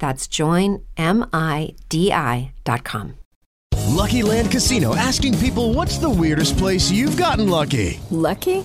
That's joinmidi.com. Lucky Land Casino asking people what's the weirdest place you've gotten lucky? Lucky?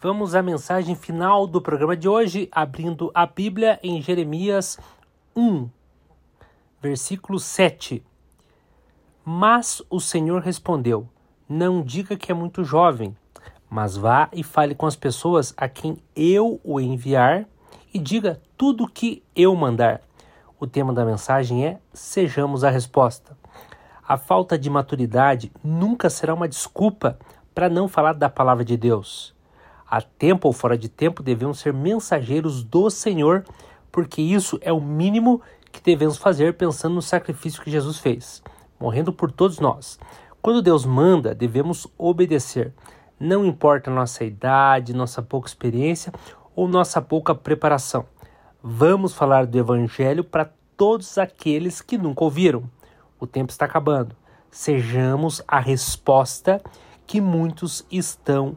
vamos à mensagem final do programa de hoje, abrindo a Bíblia em Jeremias 1, versículo 7. Mas o Senhor respondeu: Não diga que é muito jovem, mas vá e fale com as pessoas a quem eu o enviar e diga tudo o que eu mandar. O tema da mensagem é Sejamos a Resposta. A falta de maturidade nunca será uma desculpa para não falar da palavra de Deus. A tempo ou fora de tempo devemos ser mensageiros do Senhor, porque isso é o mínimo que devemos fazer pensando no sacrifício que Jesus fez, morrendo por todos nós. Quando Deus manda, devemos obedecer. Não importa nossa idade, nossa pouca experiência ou nossa pouca preparação. Vamos falar do Evangelho para todos aqueles que nunca ouviram. O tempo está acabando. Sejamos a resposta que muitos estão